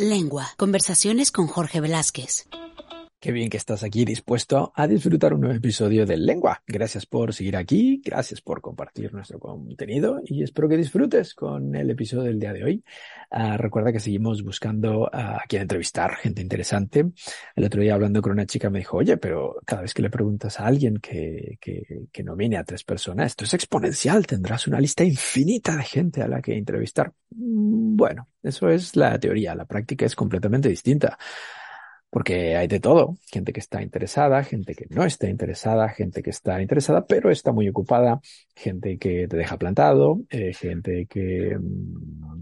Lengua. Conversaciones con Jorge Velázquez. Qué bien que estás aquí dispuesto a disfrutar un nuevo episodio de Lengua. Gracias por seguir aquí, gracias por compartir nuestro contenido y espero que disfrutes con el episodio del día de hoy. Uh, recuerda que seguimos buscando a quien entrevistar, gente interesante. El otro día hablando con una chica me dijo, oye, pero cada vez que le preguntas a alguien que, que, que nomine a tres personas, esto es exponencial, tendrás una lista infinita de gente a la que entrevistar. Bueno, eso es la teoría, la práctica es completamente distinta porque hay de todo, gente que está interesada, gente que no está interesada, gente que está interesada pero está muy ocupada, gente que te deja plantado, eh, gente que,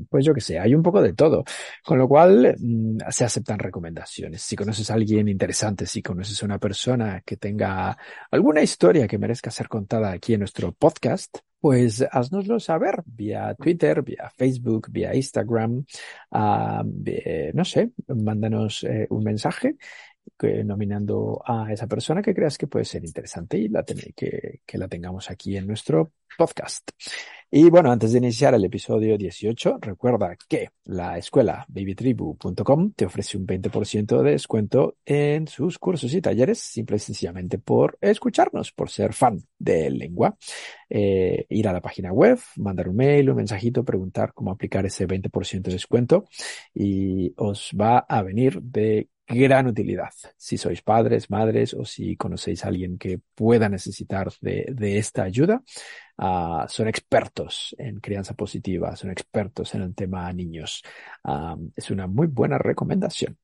pues yo que sé, hay un poco de todo, con lo cual mm, se aceptan recomendaciones. Si conoces a alguien interesante, si conoces a una persona que tenga alguna historia que merezca ser contada aquí en nuestro podcast, pues haznoslo saber vía Twitter, vía Facebook, vía Instagram, uh, no sé, mándanos eh, un mensaje que, nominando a esa persona que creas que puede ser interesante y la que, que la tengamos aquí en nuestro podcast. Y bueno, antes de iniciar el episodio 18, recuerda que la escuela babytribu.com te ofrece un 20% de descuento en sus cursos y talleres, simple y sencillamente por escucharnos, por ser fan de lengua. Eh, ir a la página web, mandar un mail, un mensajito, preguntar cómo aplicar ese 20% de descuento y os va a venir de gran utilidad. Si sois padres, madres o si conocéis a alguien que pueda necesitar de, de esta ayuda, uh, son expertos en crianza positiva, son expertos en el tema niños. Um, es una muy buena recomendación.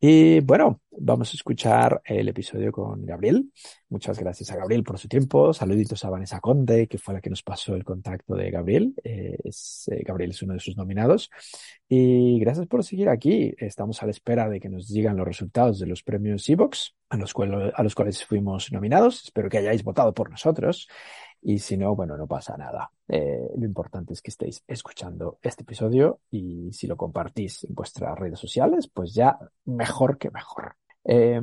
Y bueno, vamos a escuchar el episodio con Gabriel. Muchas gracias a Gabriel por su tiempo. Saluditos a Vanessa Conde, que fue la que nos pasó el contacto de Gabriel. Eh, es, eh, Gabriel es uno de sus nominados. Y gracias por seguir aquí. Estamos a la espera de que nos digan los resultados de los premios Evox, a los, a los cuales fuimos nominados. Espero que hayáis votado por nosotros. Y si no, bueno, no pasa nada. Eh, lo importante es que estéis escuchando este episodio y si lo compartís en vuestras redes sociales, pues ya mejor que mejor. Eh,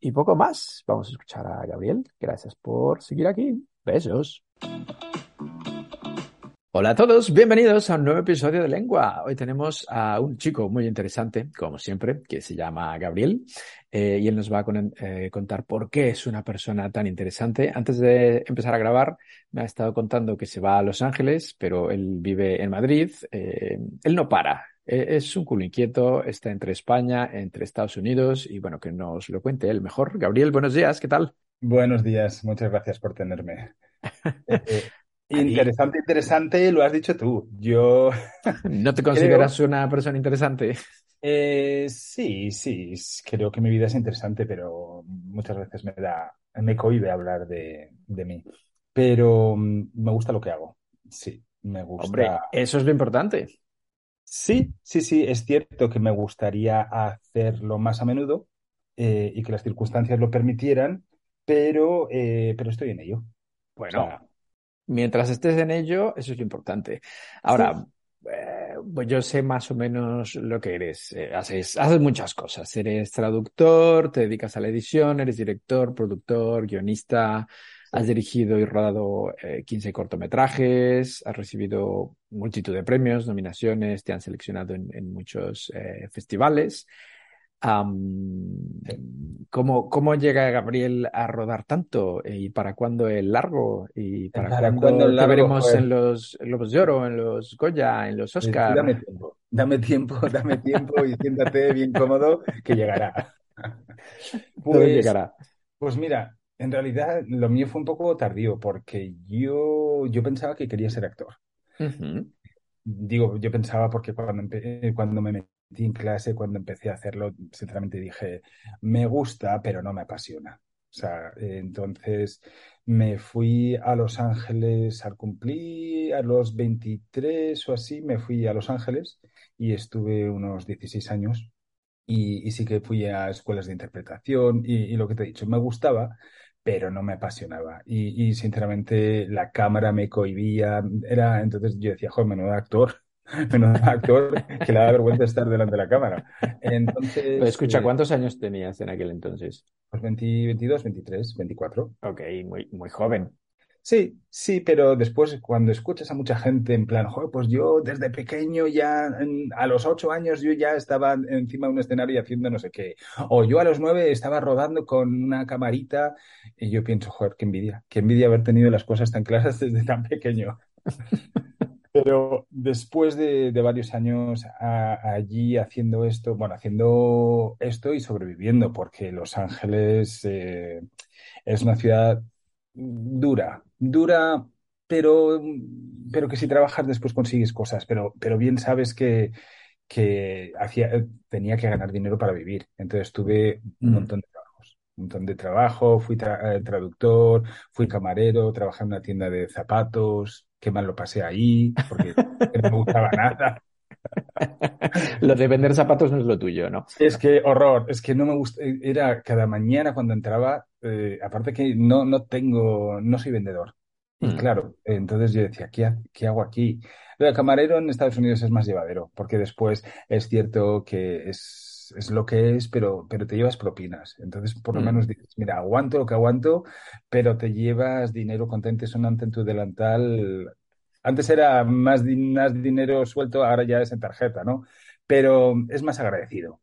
y poco más. Vamos a escuchar a Gabriel. Gracias por seguir aquí. Besos. Hola a todos, bienvenidos a un nuevo episodio de Lengua. Hoy tenemos a un chico muy interesante, como siempre, que se llama Gabriel, eh, y él nos va a con, eh, contar por qué es una persona tan interesante. Antes de empezar a grabar, me ha estado contando que se va a Los Ángeles, pero él vive en Madrid. Eh, él no para, es un culo inquieto, está entre España, entre Estados Unidos, y bueno, que nos lo cuente él mejor. Gabriel, buenos días, ¿qué tal? Buenos días, muchas gracias por tenerme. Interesante, interesante, lo has dicho tú. Yo. ¿No te consideras creo... una persona interesante? Eh, sí, sí, creo que mi vida es interesante, pero muchas veces me da, me cohibe hablar de, de mí. Pero mm, me gusta lo que hago. Sí, me gusta. Hombre, eso es lo importante. Sí, sí, sí, es cierto que me gustaría hacerlo más a menudo eh, y que las circunstancias lo permitieran, pero, eh, pero estoy en ello. Bueno, o sea, mientras estés en ello, eso es lo importante. Ahora, sí. eh, pues yo sé más o menos lo que eres. Eh, haces, haces muchas cosas. Eres traductor, te dedicas a la edición, eres director, productor, guionista, has dirigido y rodado eh, 15 cortometrajes, has recibido multitud de premios, nominaciones, te han seleccionado en, en muchos eh, festivales. Um, ¿cómo, ¿Cómo llega Gabriel a rodar tanto? ¿Y para cuándo el largo? ¿Y para, ¿Para cuándo te veremos pues... en los Globos de Oro, en los Goya, en los Oscar? Dame tiempo, dame tiempo, dame tiempo y siéntate bien cómodo que llegará. Pues, llegará. Pues mira, en realidad lo mío fue un poco tardío porque yo, yo pensaba que quería ser actor. Uh -huh. Digo, yo pensaba porque cuando, cuando me metí en clase, cuando empecé a hacerlo, sinceramente dije, me gusta, pero no me apasiona. O sea, entonces me fui a Los Ángeles al cumplir a los 23 o así, me fui a Los Ángeles y estuve unos 16 años y, sí que fui a escuelas de interpretación y, lo que te he dicho, me gustaba, pero no me apasionaba. Y, sinceramente la cámara me cohibía, era, entonces yo decía, joder, menudo actor, menudo actor que le da vergüenza estar delante de la cámara. Entonces... escucha, ¿cuántos años tenías en aquel entonces? Pues 22, 23, 24. Ok, muy, muy joven. Sí, sí, pero después cuando escuchas a mucha gente en plan, joder, pues yo desde pequeño ya, a los ocho años yo ya estaba encima de un escenario haciendo no sé qué, o yo a los nueve estaba rodando con una camarita y yo pienso, joder, qué envidia, qué envidia haber tenido las cosas tan claras desde tan pequeño. Pero después de, varios años allí haciendo esto, bueno, haciendo esto y sobreviviendo, porque Los Ángeles eh, es una ciudad dura, dura, pero, pero que si trabajas después consigues cosas, pero, pero bien sabes que, que hacía, tenía que ganar dinero para vivir. Entonces tuve un mm. montón de montón de trabajo, fui eh, traductor, fui camarero, trabajé en una tienda de zapatos, qué mal lo pasé ahí, porque no me gustaba nada. lo de vender zapatos no es lo tuyo, ¿no? Es que horror, es que no me gusta, era cada mañana cuando entraba, eh, aparte que no, no tengo, no soy vendedor. Y mm. claro, entonces yo decía, ¿qué, ¿qué, hago aquí? Lo de camarero en Estados Unidos es más llevadero, porque después es cierto que es, es lo que es, pero, pero te llevas propinas. Entonces, por lo mm. menos dices, mira, aguanto lo que aguanto, pero te llevas dinero contente sonante en tu delantal antes era más, más dinero suelto, ahora ya es en tarjeta, ¿no? Pero es más agradecido.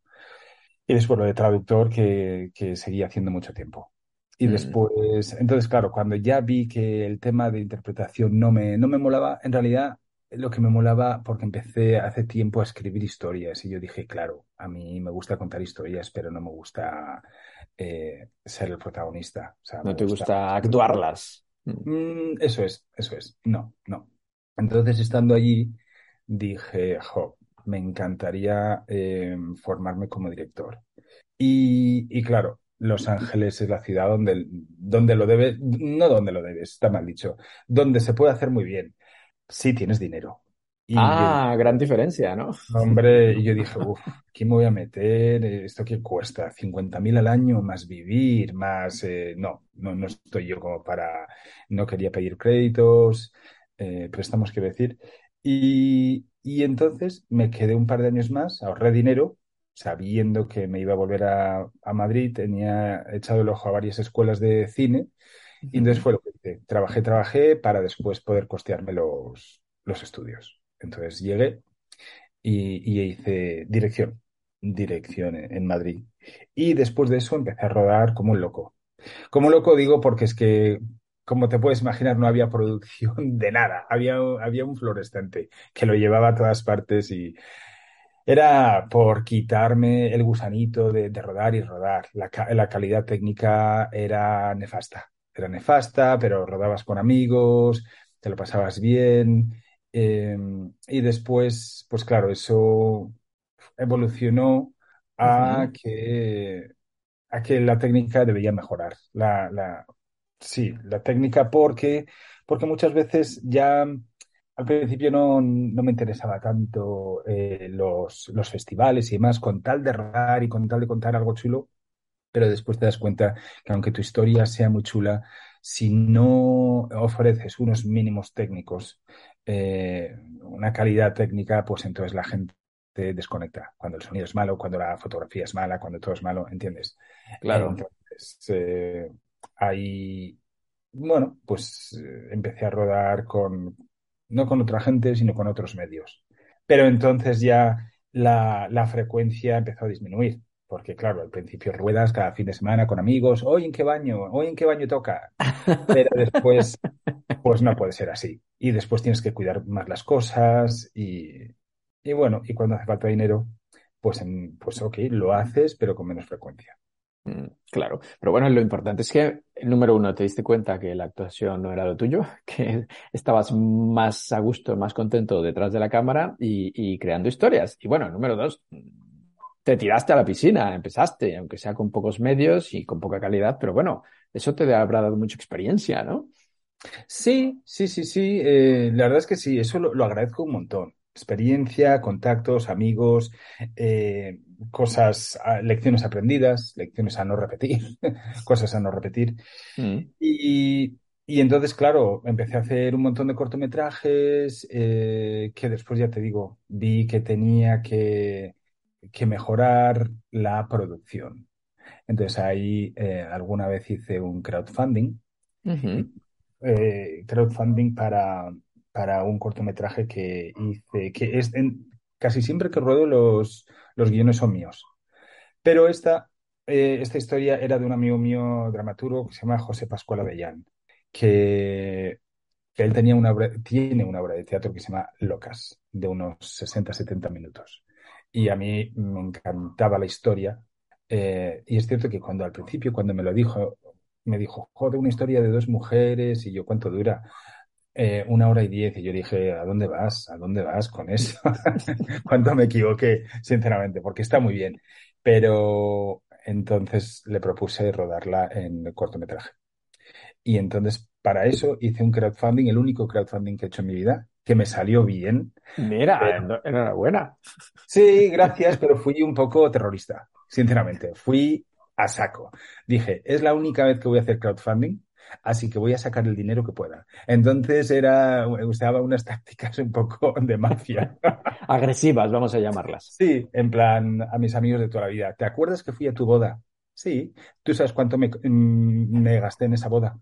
Y después lo de traductor que, que seguía haciendo mucho tiempo. Y mm. después, entonces, claro, cuando ya vi que el tema de interpretación no me, no me molaba, en realidad lo que me molaba, porque empecé hace tiempo a escribir historias y yo dije, claro, a mí me gusta contar historias, pero no me gusta eh, ser el protagonista. no te gusta, actuarlas. Mm, eso es, eso es. No, no. Entonces, estando allí, dije, jo, me encantaría eh, formarme como director. Y, claro, Los Ángeles es la ciudad donde, donde lo debes, no donde lo debes, está mal dicho, donde se puede hacer muy bien. Si tienes dinero. ah, gran diferencia, ¿no? Hombre, y yo dije, uff, ¿qué me voy a meter? ¿Esto qué cuesta? ¿50.000 al año más vivir? Más... Eh, no, no, no estoy yo como para... No quería pedir créditos. Eh, préstamos, quiero decir. Y, entonces me quedé un par de años más, ahorré dinero, sabiendo que me iba a volver a, Madrid, tenía echado el ojo a varias escuelas de cine, y entonces fue lo que hice. Trabajé, trabajé para después poder costearme los, los estudios. Entonces llegué y, hice dirección, dirección en Madrid. Y después de eso empecé a rodar como un loco. Como loco digo porque es que como te puedes imaginar, no había producción de nada. Había, había un fluorescente que lo llevaba a todas partes y era por quitarme el gusanito de, rodar y rodar. La, la, calidad técnica era nefasta. Era nefasta, pero rodabas con amigos, te lo pasabas bien. Em, y después, pues claro, eso evolucionó a que a que la técnica debía mejorar. La, la, Sí, la técnica porque, porque muchas veces ya al principio no, me interesaba tanto eh, los, los, festivales y demás, con tal de rodar y con tal de contar algo chulo, pero después te das cuenta que aunque tu historia sea muy chula, si no ofreces unos mínimos técnicos, eh, una calidad técnica, pues entonces la gente te desconecta. Cuando el sonido es malo, cuando la fotografía es mala, cuando todo es malo, ¿entiendes? Claro. Entonces, eh, ahí, bueno, pues eh, empecé a rodar con, no con otra gente, sino con otros medios. Pero entonces ya la, la frecuencia empezó a disminuir, porque claro, al principio ruedas cada fin de semana con amigos, hoy en qué baño, hoy en qué baño toca, pero después, pues no puede ser así. Y después tienes que cuidar más las cosas y, bueno, y cuando hace falta dinero, pues, pues ok, lo haces, pero con menos frecuencia. Mm, claro, pero bueno, lo importante es que, número uno, te diste cuenta que la actuación no era lo tuyo, que estabas más a gusto, más contento detrás de la cámara y, creando historias. Y bueno, número dos, te tiraste a la piscina, empezaste, aunque sea con pocos medios y con poca calidad, pero bueno, eso te habrá dado mucha experiencia, ¿no? Sí, sí, sí, sí. Eh, la verdad es que sí, eso lo, agradezco un montón. Experiencia, contactos, amigos, eh, cosas, lecciones aprendidas, lecciones a no repetir, cosas a no repetir. Mm. Y, y, entonces, claro, empecé a hacer un montón de cortometrajes eh, que después, ya te digo, vi que tenía que, que mejorar la producción. Entonces ahí alguna vez hice un crowdfunding eh, crowdfunding para, para un cortometraje que hice, que es casi siempre que ruedo los, los guiones son míos. Pero esta, eh, esta historia era de un amigo mío dramaturgo que se llama José Pascual Avellán, que, que él tenía una tiene una obra de teatro que se llama Locas, de unos 60-70 minutos. Y a mí me encantaba la historia. Eh, y es cierto que cuando al principio, cuando me lo dijo, me dijo, joder, una historia de dos mujeres, y yo, ¿cuánto dura? Eh, una hora y diez, y yo dije, ¿a dónde vas? ¿A dónde vas con eso? ¿Cuánto me equivoqué, sinceramente? Porque está muy bien. Pero entonces le propuse rodarla en cortometraje. Y entonces, para eso hice un crowdfunding, el único crowdfunding que he hecho en mi vida, que me salió bien. Mira, enhorabuena. Sí, gracias, pero fui un poco terrorista, sinceramente. Fui a saco. Dije, es la única vez que voy a hacer crowdfunding, así que voy a sacar el dinero que pueda. Entonces era, usaba unas tácticas un poco de mafia. Agresivas, vamos a llamarlas. Sí, en plan, a mis amigos de toda la vida. ¿Te acuerdas que fui a tu boda? Sí. ¿Tú sabes cuánto me, mm, me gasté en esa boda?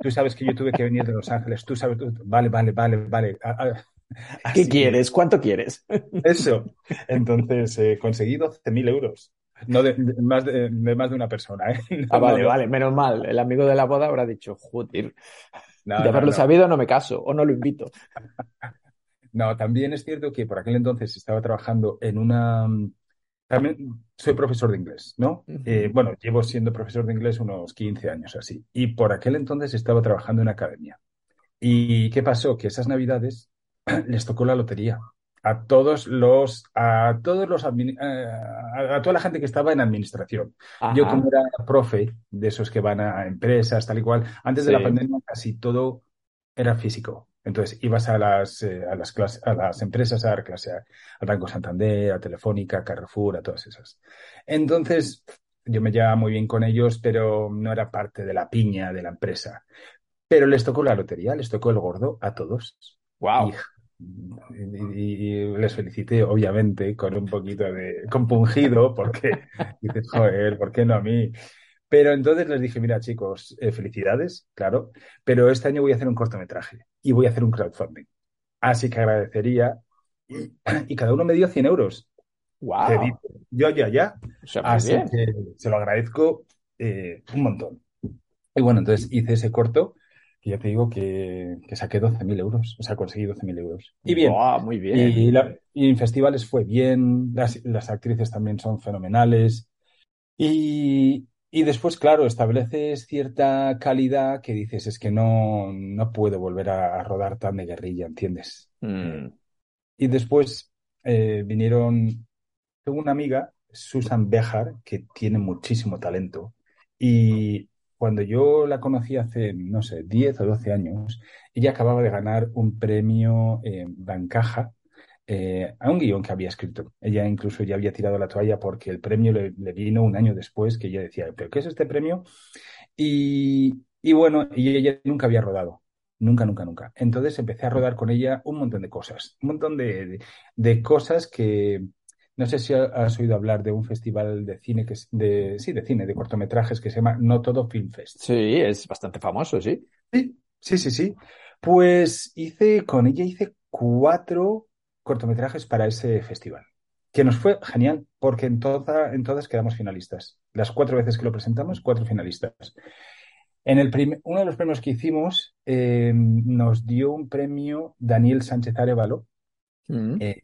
Tú sabes que yo tuve que venir de Los Ángeles. Tú sabes, vale, vale, vale, vale. ¿Qué quieres? ¿Cuánto quieres? Eso. Entonces, he conseguido 12.000 euros. No de, más de, más de una persona, ¿eh? ah, vale, vale, menos mal. El amigo de la boda habrá dicho, joder, de haberlo sabido no me caso o no lo invito. No, también es cierto que por aquel entonces estaba trabajando en una... También soy profesor de inglés, ¿no? Eh, bueno, llevo siendo profesor de inglés unos 15 años así. Y por aquel entonces estaba trabajando en academia. ¿Y qué pasó? Que esas navidades les tocó la lotería a todos los, a todos los, eh, a, toda la gente que estaba en administración. Yo como era profe de esos que van a empresas, tal y cual, antes de la pandemia casi todo era físico. Entonces ibas a las, eh, a las clases, a las empresas a dar clase, al Banco Santander, a Telefónica, a Carrefour, a todas esas. Entonces, yo me llevaba muy bien con ellos, pero no era parte de la piña de la empresa. Pero les tocó la lotería, les tocó el gordo a todos. Wow y, les felicité, obviamente, con un poquito de compungido, porque dices, joder, ¿por qué no a mí? Pero entonces les dije, mira chicos, eh, felicidades, claro, pero este año voy a hacer un cortometraje y voy a hacer un crowdfunding. Así que agradecería, y, cada uno me dio 100 euros. ¡Wow! Yo ya, ya. Así que se lo agradezco eh, un montón. Y bueno, entonces hice ese corto que ya te digo que, que saqué 12.000 euros, o sea, conseguí 12.000 euros. Y bien. muy bien. Y, en festivales fue bien, las, las actrices también son fenomenales. Y, y, después, claro, estableces cierta calidad que dices, es que no, no puedo volver a, rodar tan de guerrilla, ¿entiendes? Mm. Y después eh, vinieron, tengo una amiga, Susan Bejar, que tiene muchísimo talento. Y cuando yo la conocí hace, no sé, 10 o 12 años, ella acababa de ganar un premio en Bancaja eh, a un guion que había escrito. Ella incluso ya había tirado la toalla porque el premio le, vino un año después, que ella decía, ¿pero qué es este premio? Y, bueno, y ella nunca había rodado. Nunca, nunca, nunca. Entonces empecé a rodar con ella un montón de cosas, un montón de cosas que, no sé si has oído hablar de un festival de cine que es de sí, de cine, de cortometrajes que se llama No Todo Film Fest. Sí, es bastante famoso, sí. Sí, sí, sí, sí. Pues hice con ella hice cuatro cortometrajes para ese festival, que nos fue genial porque en toda, en todas quedamos finalistas. Las cuatro veces que lo presentamos, cuatro finalistas. En el uno de los premios que hicimos eh, nos dio un premio Daniel Sánchez Arevalo, mm. eh,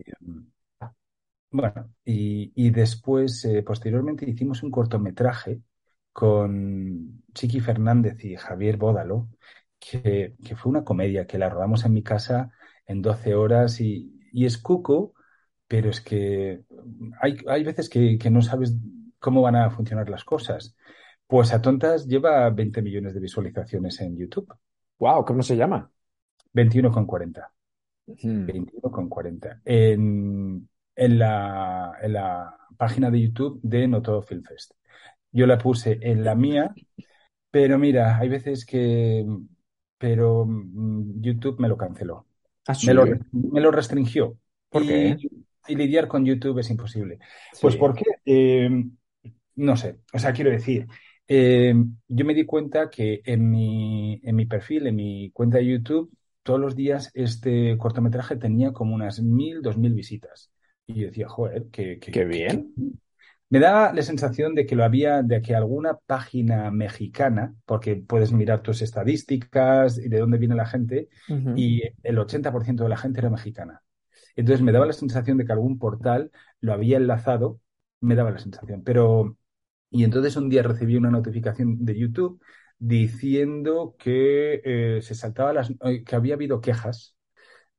bueno, y, después, eh, posteriormente, hicimos un cortometraje con Chiqui Fernández y Javier Bódalo, que, fue una comedia que la rodamos en mi casa en 12 horas y, es cuco pero es que hay, hay veces que, que no sabes cómo van a funcionar las cosas. Pues a tontas lleva 20 millones de visualizaciones en YouTube. Wow, ¿cómo se llama? 21,40. Hmm. 21,40. En, en, la, en la página de YouTube de No Todo Film Fest. Yo la puse en la mía, pero mira, hay veces que. Pero mm, YouTube me lo canceló. ¿Ah, me, lo, me, lo, restringió. ¿Por y, qué? Y lidiar con YouTube es imposible. Pues porque, eh, no sé, o sea, quiero decir, eh, yo me di cuenta que en mi, en mi perfil, en mi cuenta de YouTube, todos los días este cortometraje tenía como unas mil, dos mil visitas. Y yo decía, joder, que, que- Qué bien. Me da la sensación de que lo había, de que alguna página mexicana, porque puedes mirar tus estadísticas y de dónde viene la gente, y el 80% de la gente era mexicana. Entonces me daba la sensación de que algún portal lo había enlazado, me daba la sensación. Pero, y entonces un día recibí una notificación de YouTube diciendo que eh, se saltaba las, eh, que había habido quejas.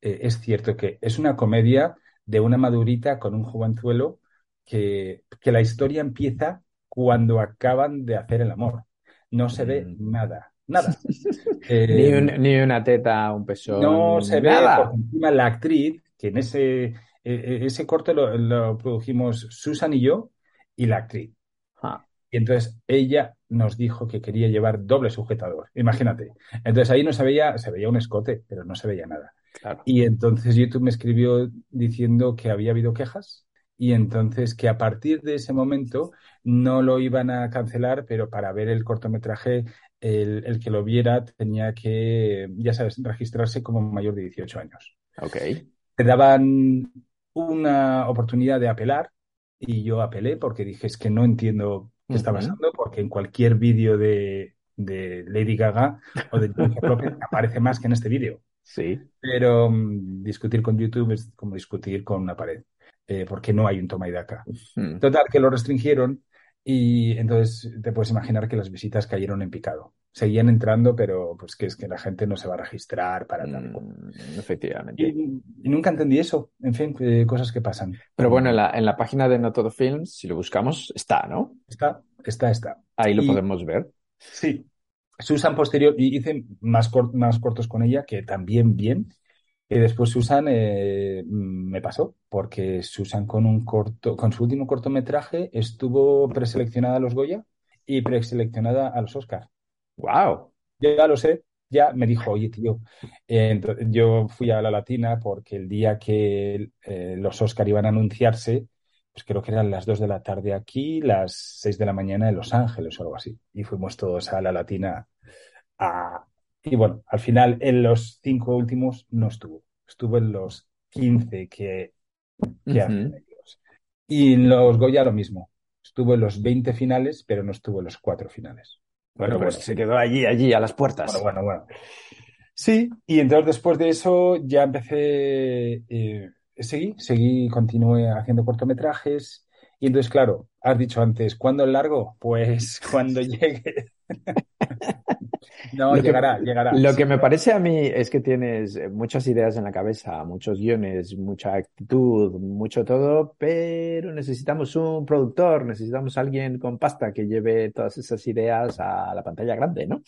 Eh, es cierto que es una comedia de una madurita con un jovenzuelo que, que la historia empieza cuando acaban de hacer el amor. No se ve Mm. nada, nada. Ni, Eh, un- ni una teta, un pezón, no se ve, nada. porque encima la actriz, que en ese, eh, eh, ese corto lo, lo produjimos Susan y yo, y la actriz. Ah, Y entonces ella nos dijo que quería llevar doble sujetador. Imagínate. Entonces ahí no se veía, se veía un escote, pero no se veía nada. claro. Y entonces YouTube me escribió diciendo que había habido quejas y entonces que a partir de ese momento no lo iban a cancelar, pero para ver el cortometraje, el, el que lo viera tenía que, ya sabes, registrarse como mayor de 18 años. Ok. Te daban una oportunidad de apelar y yo apelé porque dije es que no entiendo qué está pasando porque en cualquier vídeo de, de Lady Gaga o de Jennifer Lopez aparece más que en este vídeo. Sí. Pero mm, discutir con YouTube es como discutir con una pared, eh, porque no hay un toma y daca. Mm. Total, que lo restringieron y entonces te puedes imaginar que las visitas cayeron en picado. Seguían entrando, pero pues que es que la gente no se va a registrar para tal. y cual. Mm, efectivamente. Y, y nunca entendí eso. En fin, eh, cosas que pasan. Pero bueno, en la, en la página de No Todo Films, si lo buscamos, está, ¿no? Está, está, está. Ahí lo Y- podemos ver. Sí. Susan posterior, y hice más, cor- más cortos con ella, que también bien. Y después Susan eh, me pasó, porque Susan con un corto, con su último cortometraje estuvo preseleccionada a los Goya y preseleccionada a los Oscar. ¡Wow! Ya lo sé, ya me dijo, oye, tío, eh, yo fui a la Latina porque el día que eh, los Oscar iban a anunciarse, pues creo que eran las 2 de la tarde aquí, las 6 de la mañana en Los Ángeles o algo así. Y fuimos todos a la Latina a... Y bueno, al final en los cinco últimos no estuvo. Estuvo en los 15 que, que hacen ellos. Y en los Goya lo mismo. Estuvo en los 20 finales, pero no estuvo en los cuatro finales. Bueno, Pero pues bueno. se quedó allí, allí, a las puertas. Bueno, bueno, bueno. Sí, y entonces después de eso ya empecé, eh, seguí, seguí, continué haciendo cortometrajes. Y entonces, claro, has dicho antes, ¿cuándo el largo? Pues cuando llegue. No, Lo que- llegará, llegará. Lo Sí. que me parece a mí es que tienes eh, muchas ideas en la cabeza, muchos guiones, mucha actitud, mucho todo, pero necesitamos un productor, necesitamos alguien con pasta que lleve todas esas ideas a la pantalla grande, ¿no?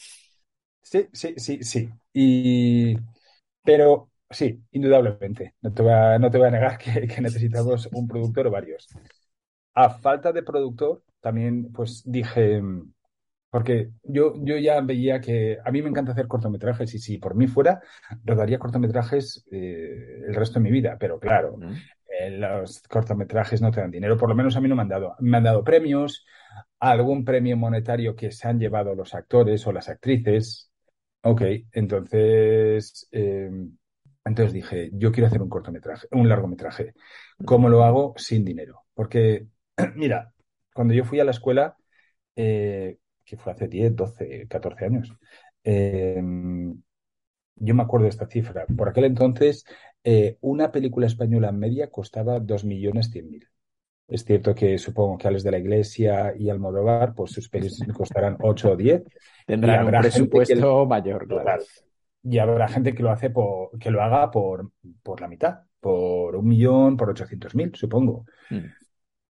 Sí, sí, sí, sí. Y, pero sí, indudablemente. No te voy a, no te voy a negar que, que necesitamos un productor o varios. A falta de productor, también pues dije, porque yo, yo ya veía que a mí me encanta hacer cortometrajes y si por mí fuera, rodaría cortometrajes eh, el resto de mi vida. Pero claro, Mm. eh, los cortometrajes no te dan dinero, por lo menos a mí no me han dado. Me han dado premios, algún premio monetario que se han llevado los actores o las actrices. Ok, entonces, eh, entonces dije, yo quiero hacer un cortometraje, un largometraje. ¿Cómo lo hago? Sin dinero. Porque, mira, cuando yo fui a la escuela, eh, que fue hace 10, 12, 14 años, eh, yo me acuerdo de esta cifra. Por aquel entonces, eh, una película española media costaba 2.100.000. Es cierto que supongo que Alex de la Iglesia y Almodóvar, pues sus pelis costarán 8 o 10. Tendrán un gente que- presupuesto mayor, claro. Y habrá gente que lo hace por, que lo haga por, por la mitad. por un millón, por ochocientos mil, supongo. Hmm.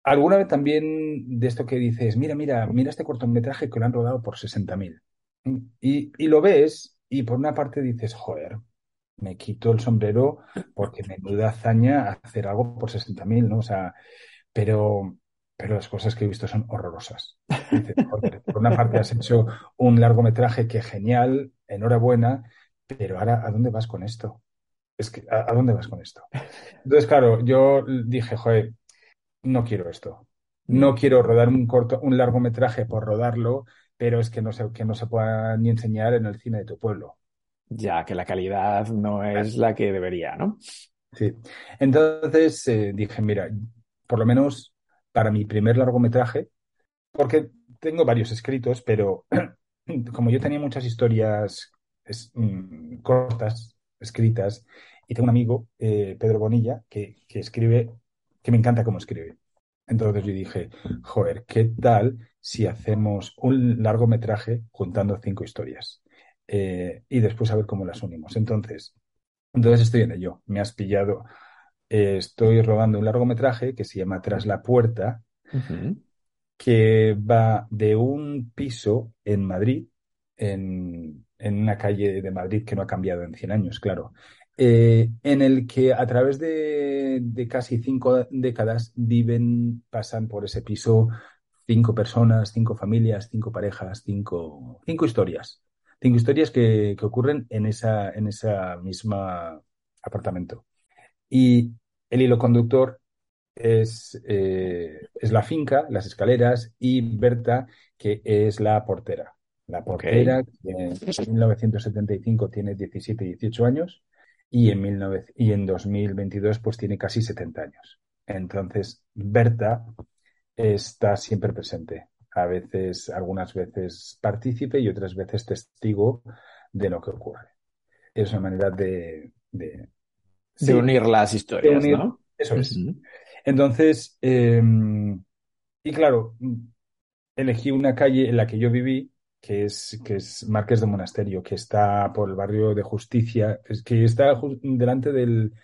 Alguna vez también de esto que dices, mira, mira, mira este cortometraje que lo han rodado por 60.000. Y, y lo ves y por una parte dices, joder, me quito el sombrero porque me menuda hazaña hacer algo por 60.000, ¿no? O sea, pero, pero las cosas que he visto son horrorosas. por una parte has hecho un largometraje que genial, enhorabuena, pero ahora, ¿a dónde vas con esto? Es que, ¿a, dónde vas con esto? Entonces, claro, yo dije, joder, no quiero esto. No quiero rodar un corto, un largometraje por rodarlo, pero es que no se, que no se pueda ni enseñar en el cine de tu pueblo. Ya, que la calidad no es la que debería, ¿no? Sí. Entonces eh, dije, mira, por lo menos para mi primer largometraje, porque tengo varios escritos, pero como yo tenía muchas historias mm, cortas, escritas, y tengo un amigo, eh, Pedro Bonilla, que, que escribe, que me encanta cómo escribe. Entonces yo dije, joder, ¿qué tal si hacemos un largometraje juntando cinco historias? Eh, y después a ver cómo las unimos. Entonces, entonces estoy en ello. Me has pillado. Eh, estoy rodando un largometraje que se llama Tras la Puerta, que va de un piso en Madrid, en, una calle de Madrid que no ha cambiado en 100 años, claro, eh, en el que a través de, de, casi cinco décadas viven, pasan por ese piso cinco personas, cinco familias, cinco parejas, cinco, cinco historias cinco historias que, ocurren en esa, en esa misma apartamento. Y el hilo conductor es, eh, es la finca, las escaleras y Berta, que es la portera. La portera, que en 1975 tiene 17, 18 años y en, y en 2022 pues tiene casi 70 años. Entonces, Berta está siempre presente a veces, algunas veces partícipe y otras veces testigo de lo que ocurre. Es una manera de... De, unir las historias, ¿no? Eso es. Entonces, em, y claro, elegí una calle en la que yo viví, que es, que es Márquez de Monasterio, que está por el barrio de Justicia, que está delante del,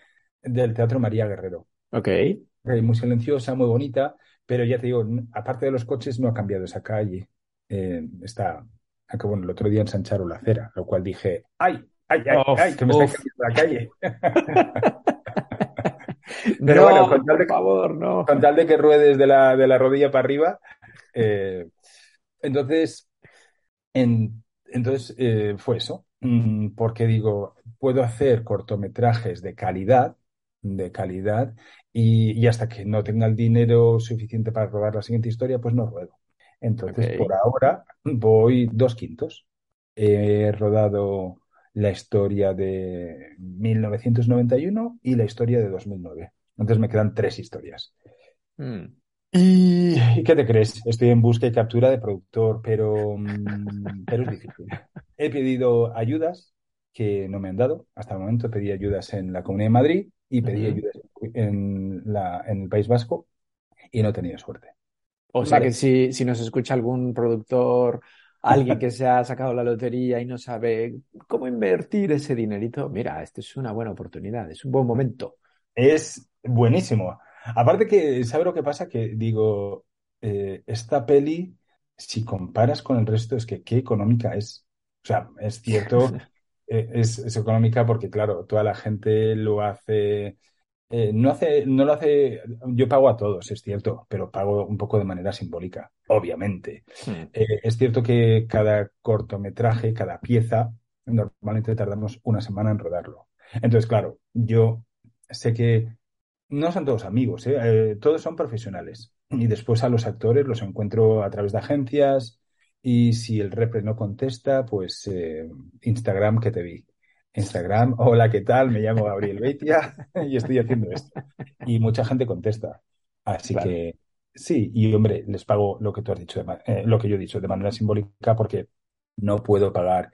del Teatro María Guerrero. Ok. Muy silenciosa, muy bonita, pero ya te digo, aparte de los coches, no ha cambiado esa calle. Eh, está, aunque bueno, el otro día ensancharon la acera, lo cual dije, ¡ay! ¡ay, ay, ay! Que me está cambiando la calle. pero bueno, con tal, de, favor, no. con tal de que ruedes de la, de la rodilla para arriba. Eh, entonces, entonces eh, fue eso. Mm, porque digo, puedo hacer cortometrajes de calidad, de calidad, y, hasta que no tenga el dinero suficiente para robar la siguiente historia, pues no ruedo. Entonces, por ahora voy dos quintos. He rodado la historia de 1991 y la historia de 2009. Entonces me quedan tres historias. Hmm. ¿Y, qué te crees? Estoy en busca y captura de productor, pero, mm, pero es difícil. He pedido ayudas que no me han dado. Hasta el momento pedí ayudas en la Comunidad de Madrid y pedí ayudas en, la, en el País Vasco y no he tenido suerte. O sea que si, si nos escucha algún productor, alguien que se ha sacado la lotería y no sabe cómo invertir ese dinerito, mira, esto es una buena oportunidad, es un buen momento. Es buenísimo. Aparte que, ¿sabes lo que pasa? Que digo, eh, esta peli, si comparas con el resto, es que qué económica es. O sea, es cierto Eh, es, económica porque, claro, toda la gente lo hace. Eh, no hace, no lo hace. Yo pago a todos, es cierto, pero pago un poco de manera simbólica, obviamente. Es cierto que cada cortometraje, cada pieza, normalmente tardamos una semana en rodarlo. Entonces, claro, yo sé que no son todos amigos, todos son profesionales. Y después a los actores los encuentro a través de agencias, y si el repre no contesta, pues eh, Instagram que te vi. Instagram, hola, ¿qué tal? Me llamo Gabriel Beitia y estoy haciendo esto. Y mucha gente contesta. Así que sí, y hombre, les pago lo que tú has dicho, eh, lo que yo he dicho de manera simbólica porque no puedo pagar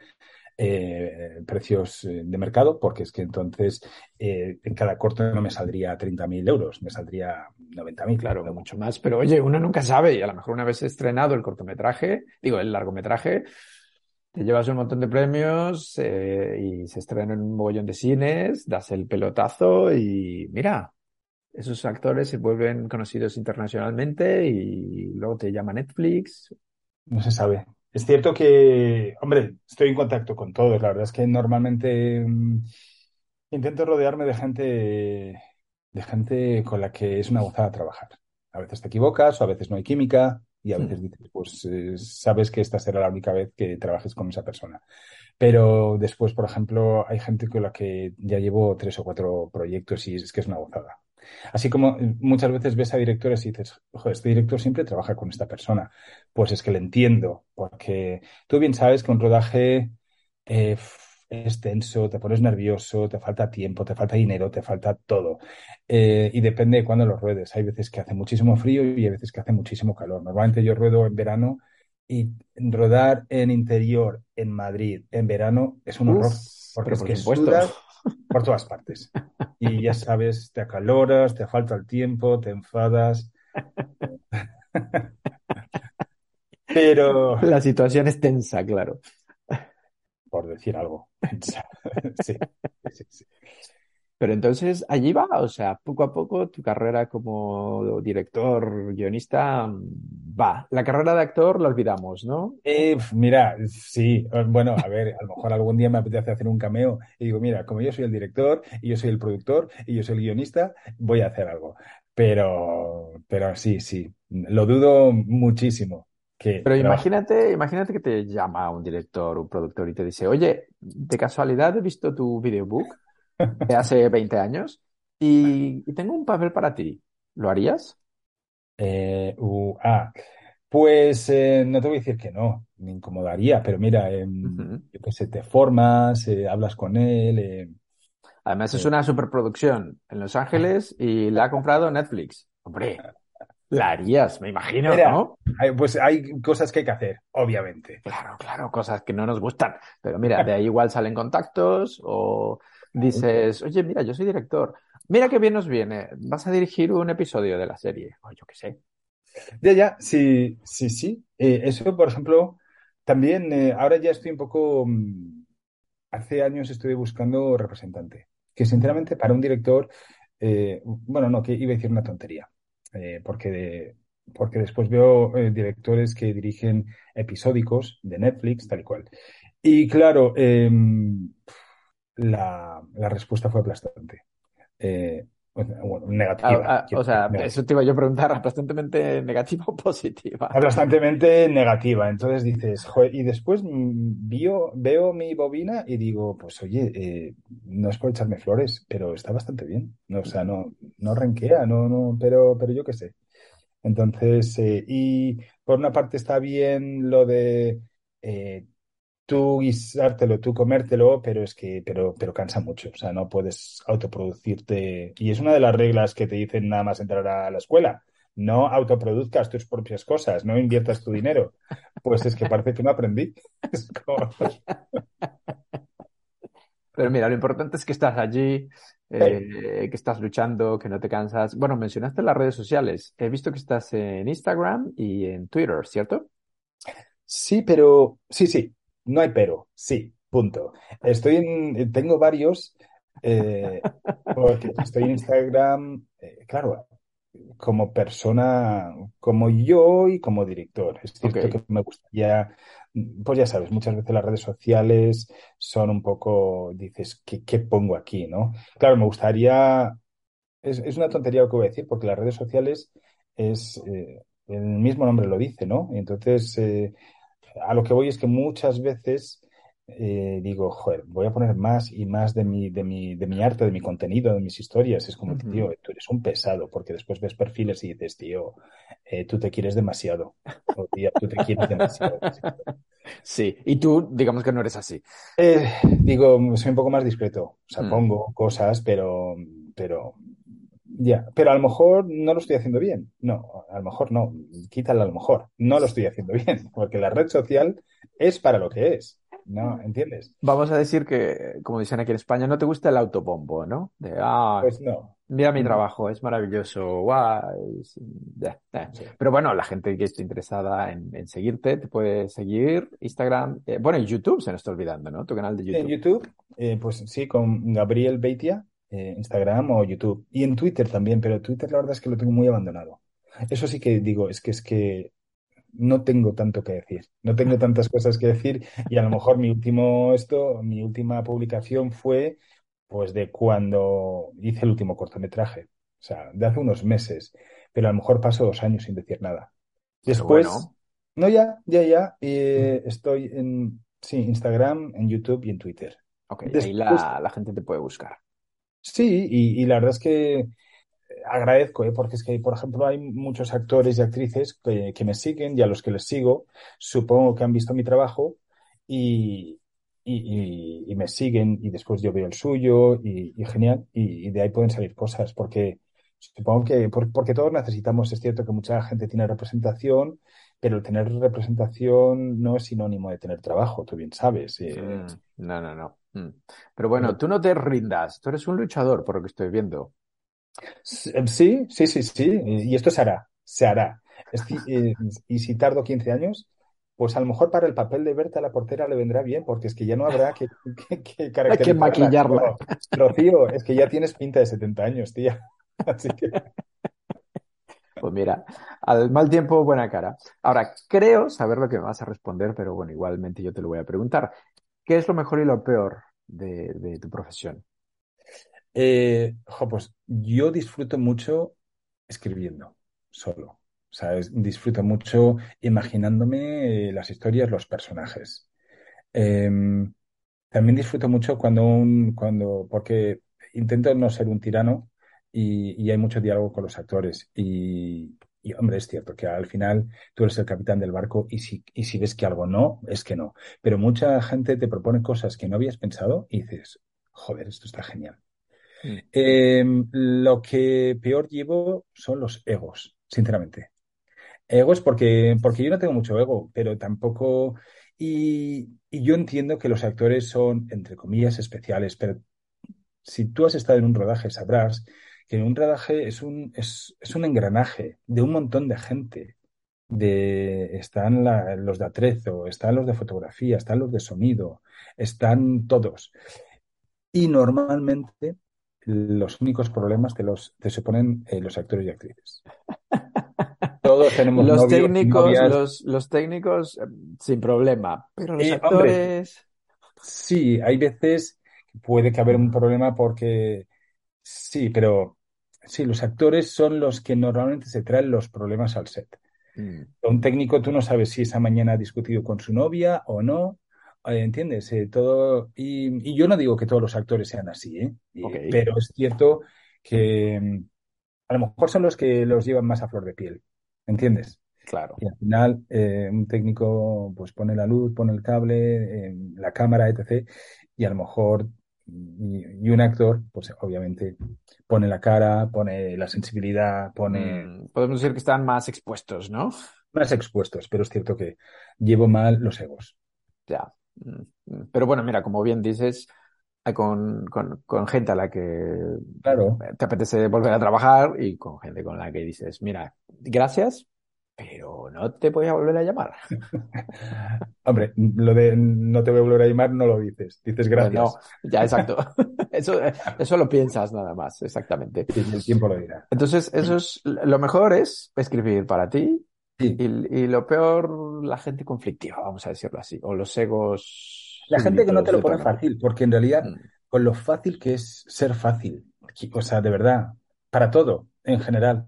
eh, precios eh, de mercado, porque es que entonces eh, en cada corte no me saldría 30.000 euros, me saldría 90.000. Claro, mucho más. Pero oye, uno nunca sabe y a lo mejor una vez estrenado el cortometraje, digo, el largometraje, te llevas un montón de premios eh, y se estrena en un mogollón de cines, das el pelotazo y mira, esos actores se vuelven conocidos internacionalmente y luego te llama Netflix. No se sabe. Es cierto que, hombre, estoy en contacto con todos. La verdad es que normalmente mm, intento rodearme de gente, de gente con la que es una gozada trabajar. A veces te equivocas o a veces no hay química y a hmm. veces dices, pues eh, sabes que esta será la única vez que trabajes con esa persona. Pero después, por ejemplo, hay gente con la que ya llevo tres o cuatro proyectos y es que es una gozada. Así como eh, muchas veces ves a directores y dices, este director siempre trabaja con esta persona. Pues es que le entiendo, porque tú bien sabes que un rodaje eh, es tenso, te pones nervioso, te falta tiempo, te falta dinero, te falta todo. Eh, y depende de cuándo lo ruedes. Hay veces que hace muchísimo frío y hay veces que hace muchísimo calor. Normalmente yo ruedo en verano y rodar en interior en Madrid en verano es un horror. Porque es que sudas por todas partes. Y ya sabes, te acaloras, te falta el tiempo, te enfadas. Pero. La situación es tensa, claro. Por decir algo. sí, sí, sí. Pero entonces allí va, o sea, poco a poco tu carrera como director, guionista, va. La carrera de actor la olvidamos, ¿no? Eh, mira, sí, bueno, a ver, a lo mejor algún día me apetece hacer un cameo y digo, mira, como yo soy el director y yo soy el productor y yo soy el guionista, voy a hacer algo. Pero, pero sí, sí, lo dudo muchísimo. Que pero imagínate, imagínate que te llama un director, un productor y te dice, oye, de casualidad he visto tu videobook de hace 20 años y, tengo un papel para ti. ¿Lo harías? Eh, uh, ah, pues eh, no te voy a decir que no, me incomodaría, pero mira, em, yo qué sé, te formas, eh, hablas con él. Además es una superproducción en Los Ángeles y la ha comprado Netflix. Hombre, la harías, me imagino, ¿no? pues hay cosas que hay que hacer, obviamente. Claro, claro, cosas que no nos gustan. Pero mira, de ahí igual salen contactos o dices, oye, mira, yo soy director, mira qué bien nos viene, vas a dirigir un episodio de la serie, o yo qué sé. Ya, ya, sí, sí, sí. Eh, eso, por ejemplo, también eh, ahora ya estoy un poco, mm, hace años estuve buscando representante, que sinceramente para un director, eh, bueno, no, que iba a decir una tontería, porque, porque después veo directores que dirigen episódicos de Netflix, tal y cual. Y claro, em, la, la respuesta fue aplastante. Eh, bueno, negativa. Ah, ah, o sea, eso te iba yo a preguntar, aplastantemente negativa o positiva. Aplastantemente negativa. Entonces dices, joder, y después vio, veo mi bobina y digo, pues oye, eh, no es por echarme flores, pero está bastante bien. No, o sea, no, no renquea, no, no, pero, pero yo qué sé. Entonces, eh, y por una parte está bien lo de tú guisártelo, tú comértelo, pero es que, pero, pero cansa mucho. O sea, no puedes autoproducirte. Y es una de las reglas que te dicen nada más entrar a la escuela. No autoproduzcas tus propias cosas, no inviertas tu dinero. Pues es que parece que no aprendí. Pero mira, lo importante es que estás allí, eh, que estás luchando, que no te cansas. Bueno, mencionaste las redes sociales. He visto que estás en Instagram y en Twitter, ¿cierto? Sí, pero sí, sí. No hay pero, sí, punto. Estoy en, tengo varios, eh, porque estoy en Instagram, eh, claro, como persona, como yo y como director. Es cierto que me gustaría, pues ya sabes, muchas veces las redes sociales son un poco, dices, ¿qué, qué pongo aquí? ¿no? Claro, me gustaría, es, es, una tontería lo que voy a decir, porque las redes sociales es, eh, el mismo nombre lo dice, ¿no? Y entonces, a lo que voy es que muchas veces eh, digo, joder, voy a poner más y más de mi, de mi, de mi arte, de mi contenido, de mis historias. Es como, tío, tú eres un pesado, porque después ves perfiles y dices, tío, eh, tú te quieres demasiado. O tía, tú te quieres demasiado. Sí, y tú, digamos que no eres así. Eh, digo, soy un poco más discreto. O sea, mm. pongo cosas, pero, pero ya, pero a lo mejor no lo estoy haciendo bien. No, a lo mejor no. Quítalo a lo mejor. No lo estoy haciendo bien, porque la red social es para lo que es. no, ¿entiendes? Vamos a decir que, como dicen aquí en España, no te gusta el autobombo, ¿no? De, ah, Pues no. mira mi Mm. trabajo, es maravilloso, es-. Sí. Pero bueno, la gente que esté interesada en, en seguirte, te puede seguir Instagram, eh, bueno, y YouTube se nos está olvidando, ¿no? Tu canal de En YouTube. YouTube, eh, pues sí, con Gabriel Beitia, eh, Instagram o YouTube. Y en Twitter también, pero Twitter la verdad es que lo tengo muy abandonado. Eso sí que digo, es que es que no tengo tanto que decir, no tengo tantas cosas que decir y a lo mejor mi último esto, mi última publicación fue pues de cuando hice el último cortometraje, o sea, de hace unos meses, pero a lo mejor paso dos años sin decir nada. Después, bueno. no ya, ya, ya, eh, estoy en, sí, Instagram, en YouTube y en Twitter. Ok, ahí la, la gente te puede buscar. Sí, y, la verdad es que agradezco, ¿eh? Porque es que, por ejemplo, hay muchos actores y actrices que, me siguen y a los que les sigo, supongo que han visto mi trabajo y, y, y- y me siguen y después yo veo el suyo y, genial, y de ahí pueden salir cosas, porque supongo que, por- porque todos necesitamos, es cierto que mucha gente tiene representación, pero el tener representación no es sinónimo de tener trabajo, tú bien sabes. eh, Mm, no, no, no. Mm. Pero bueno, tú no te rindas, tú eres un luchador, por lo que estoy viendo. Sí, sí, sí, sí. Y esto se hará, se hará. Eh, y si tardo 15 años, pues a lo mejor para el papel de Berta la portera le vendrá bien, porque es que ya no habrá que, que, que caracterizarla. maquillarla. No, Rocío, es que ya tienes pinta de 70 años, tía. Así que Pues mira, al mal tiempo, buena cara. Ahora, creo saber lo que me vas a responder, pero bueno, igualmente yo te lo voy a preguntar. ¿Qué es lo mejor y lo peor de, de tu profesión? Eh, jo, pues yo disfruto mucho escribiendo solo. O sea, disfruto mucho imaginándome eh, las historias, los personajes. Em, también disfruto mucho cuando un, cuando, porque intento no ser un tirano y, y hay mucho diálogo con los actores. Y, y, hombre, es cierto que al final tú eres el capitán del barco y si, y si ves que algo no, es que no. Pero mucha gente te propone cosas que no habías pensado y dices, joder, esto está genial. Mm. Eh, lo que peor llevo son los egos, sinceramente. Egos porque, porque yo no tengo mucho ego, pero tampoco... Y, y yo entiendo que los actores son, entre comillas, especiales, pero si tú has estado en un rodaje sabrás que un rodaje es un, es, es un engranaje de un montón de gente. De, están la- los de atrezo, están los de fotografía, están los de sonido, están todos. Y normalmente los únicos problemas te los te suponen eh, los actores y actrices. Todos tenemos Los novios, técnicos, novias. los, los técnicos, eh, sin problema, pero los Eh, hombre. actores... Sí, hay veces que puede que haber un problema porque sí, pero sí, los actores son los que normalmente se traen los problemas al set. Mm, Un técnico, tú no sabes si esa mañana ha discutido con su novia o no. eh, ¿Entiendes? Eh, todo, y, y yo no digo que todos los actores sean así, ¿eh? Pero es cierto que mm, a lo mejor son los que los llevan más a flor de piel. ¿Entiendes? claro. Y al final, eh, un técnico pues pone la luz, pone el cable, eh, la cámara, etc. Y a lo mejor, y, y un actor, pues obviamente pone la cara, pone la sensibilidad, pone Mm, podemos decir que están más expuestos, ¿no? más expuestos, pero es cierto que llevo mal los egos. Ya. Mm. Pero bueno, mira, como bien dices, hay con, con, con gente a la que Claro. te apetece volver a trabajar y con gente con la que dices, mira, gracias, pero no te voy a volver a llamar. Hombre, lo de no te voy a volver a llamar no lo dices, dices gracias. No, ya, exacto. Eso, eso lo piensas nada más, exactamente. El tiempo lo dirá. Entonces, eso es, lo mejor es escribir para ti Sí. y, y lo peor, la gente conflictiva, vamos a decirlo así, o los egos. La gente que no te lo pone fácil, porque en realidad Mm. con lo fácil que es ser fácil, o sea, de verdad, para todo, en general.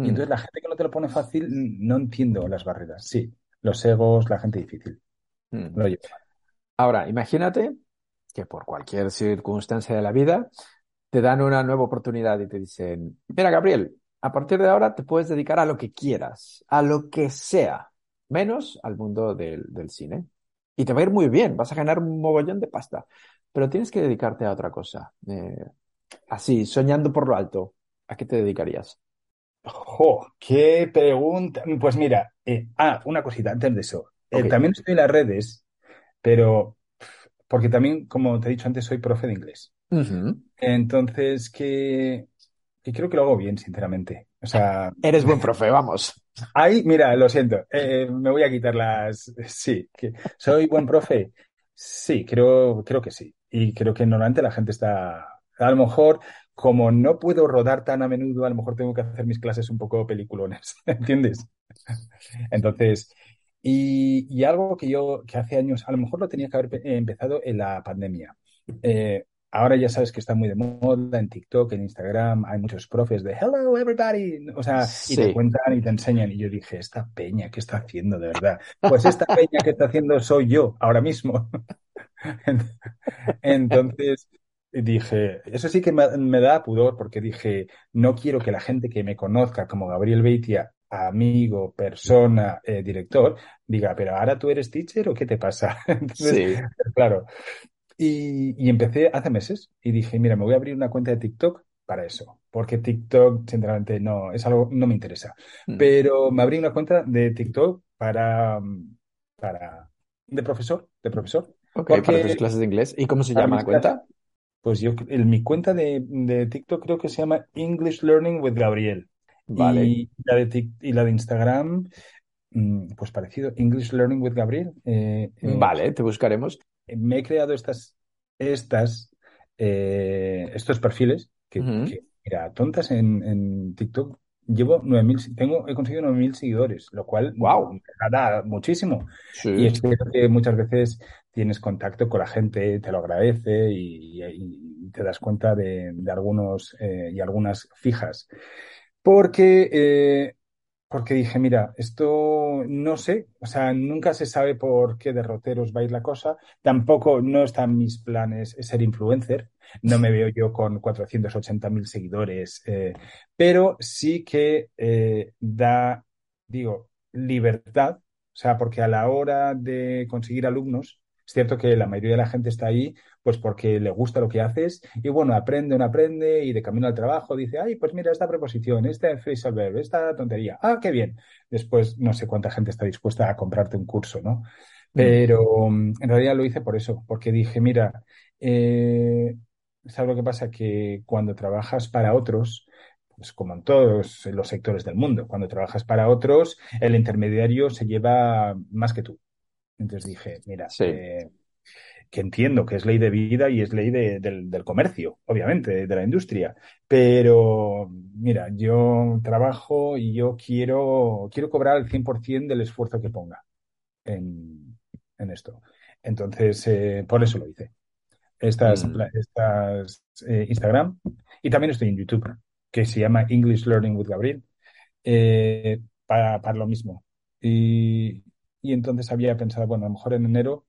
Y Mm. entonces la gente que no te lo pone fácil, no entiendo las barreras. Sí, los egos, la gente difícil. Mm. Lo llevo. Ahora, imagínate que por cualquier circunstancia de la vida te dan una nueva oportunidad y te dicen, mira, Gabriel, a partir de ahora te puedes dedicar a lo que quieras, a lo que sea, menos al mundo del, del cine. Y te va a ir muy bien, vas a ganar un mogollón de pasta, pero tienes que dedicarte a otra cosa. Eh, así, soñando por lo alto, ¿a qué te dedicarías? ¡Jo! ¡Qué pregunta! Pues mira, eh, ah, una cosita antes de eso. Eh, Ok. también estoy en las redes, pero porque también, como te he dicho antes, soy profe de inglés. Entonces, que, que creo que lo hago bien, sinceramente. O sea, Eres buen profe, vamos. Ahí, mira, lo siento, eh, me voy a quitar las. Sí, que soy buen profe. Sí, creo, creo que sí. Y creo que normalmente la gente está. A lo mejor, como no puedo rodar tan a menudo, a lo mejor tengo que hacer mis clases un poco peliculones, ¿entiendes? Entonces, y, y algo que yo, que hace años, a lo mejor lo tenía que haber empezado en la pandemia. Eh, ahora ya sabes que está muy de moda en TikTok, en Instagram, hay muchos profes de hello everybody, o sea, y te cuentan y te enseñan. Y yo dije, esta peña, ¿qué está haciendo de verdad? Pues esta peña que está haciendo soy yo ahora mismo. Entonces dije, eso sí que me, da pudor porque dije, no quiero que la gente que me conozca como Gabriel Beitia, amigo, persona, eh, director, diga, pero ahora tú eres teacher o qué te pasa? Entonces, sí. claro, y, empecé hace meses y dije, mira, me voy a abrir una cuenta de TikTok para eso, porque TikTok, sinceramente, no, es algo, no me interesa. Mm. Pero me abrí una cuenta de TikTok para, para, de profesor, de profesor. Ok, para tus clases de inglés. ¿Y cómo se llama la cuenta? Pues yo, en mi cuenta de, de, TikTok creo que se llama English Learning with Gabriel. Vale. Y la de, y la de Instagram, mm, pues parecido, English Learning with Gabriel. Eh, eh, vale, te buscaremos me he creado estas, estas, eh, estos perfiles que, mira, tontas en, en TikTok. Llevo 9.000, tengo, he conseguido 9.000 seguidores, lo cual, wow, da muchísimo. Y es que muchas veces tienes contacto con la gente, te lo agradece y, te das cuenta de, algunos eh, y algunas fijas. Porque eh, porque dije, mira, esto no sé, o sea, nunca se sabe por qué derroteros va a ir la cosa, tampoco no están mis planes ser influencer, no me veo yo con 480.000 seguidores, eh, pero sí que da, digo, libertad, o sea, porque a la hora de conseguir alumnos, es cierto que la mayoría de la gente está ahí pues porque le gusta lo que haces y bueno, aprende, uno aprende y de camino al trabajo dice, ay, pues mira esta preposición, este phrasal verb, esta tontería, ah, qué bien. Después no sé cuánta gente está dispuesta a comprarte un curso, ¿no? Mm. Pero mm, en realidad lo hice por eso, porque dije, mira, eh, ¿sabes lo que pasa? Que cuando trabajas para otros, pues como en todos los sectores del mundo, cuando trabajas para otros, el intermediario se lleva más que tú. Entonces dije, mira, eh, que entiendo que es ley de vida y es ley del, comercio, obviamente, de la industria. Pero, mira, yo trabajo y yo quiero, quiero cobrar el 100% del esfuerzo que ponga en, esto. Entonces, eh, por eso lo hice. Estas, mm. estas eh, Instagram y también estoy en YouTube, que se llama English Learning with Gabriel, para, para lo mismo. Y, y entonces había pensado, bueno, a lo mejor en enero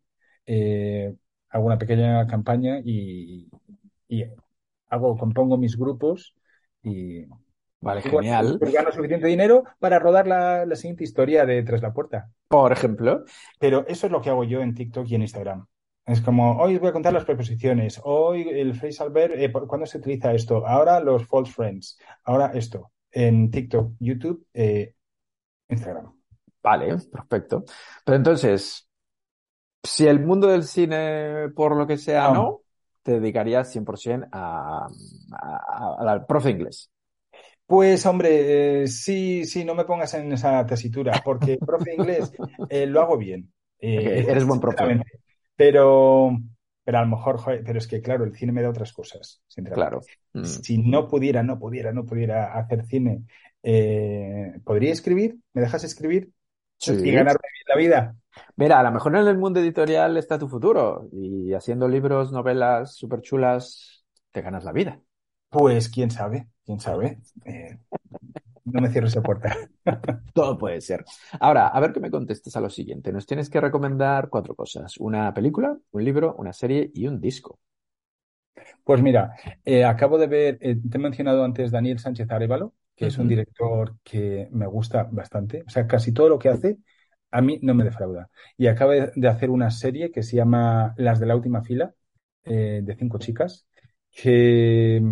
eh, hago una pequeña campaña y, hago, compongo mis grupos y, Vale, genial. Pues gano suficiente dinero para rodar la, siguiente historia de Tras la Puerta. Por ejemplo. Pero eso es lo que hago yo en TikTok y en Instagram. Es como, hoy os voy a contar las preposiciones, hoy el phrasal verb, eh, ¿cuándo se utiliza esto? Ahora los false friends, ahora esto. En TikTok, YouTube, eh, Instagram. Vale, perfecto. Pero entonces, si el mundo del cine, por lo que sea, no, te dedicarías 100% a, al profe inglés. Pues hombre, eh, sí, sí, no me pongas en esa tesitura, porque profe inglés eh, lo hago bien. Eh, eres buen profe. Pero, pero a lo mejor, pero es que claro, el cine me da otras cosas. Claro. Mm. Si no pudiera, no pudiera, no pudiera hacer cine, ¿podría escribir? ¿Me dejas escribir? Y ganar la vida. Mira, a lo mejor en el mundo editorial está tu futuro y haciendo libros, novelas súper chulas, te ganas la vida. Pues quién sabe, quién sabe. Eh, no me cierro esa puerta. Todo puede ser. Ahora, a ver que me contestes a lo siguiente. Nos tienes que recomendar cuatro cosas. Una película, un libro, una serie y un disco. Pues mira, eh, acabo de ver, eh, te he mencionado antes Daniel Sánchez Arevalo, que es un director que me gusta bastante. O sea, casi todo lo que hace a mí no me defrauda. Y acaba de hacer una serie que se llama Las de la última fila, eh, de cinco chicas, que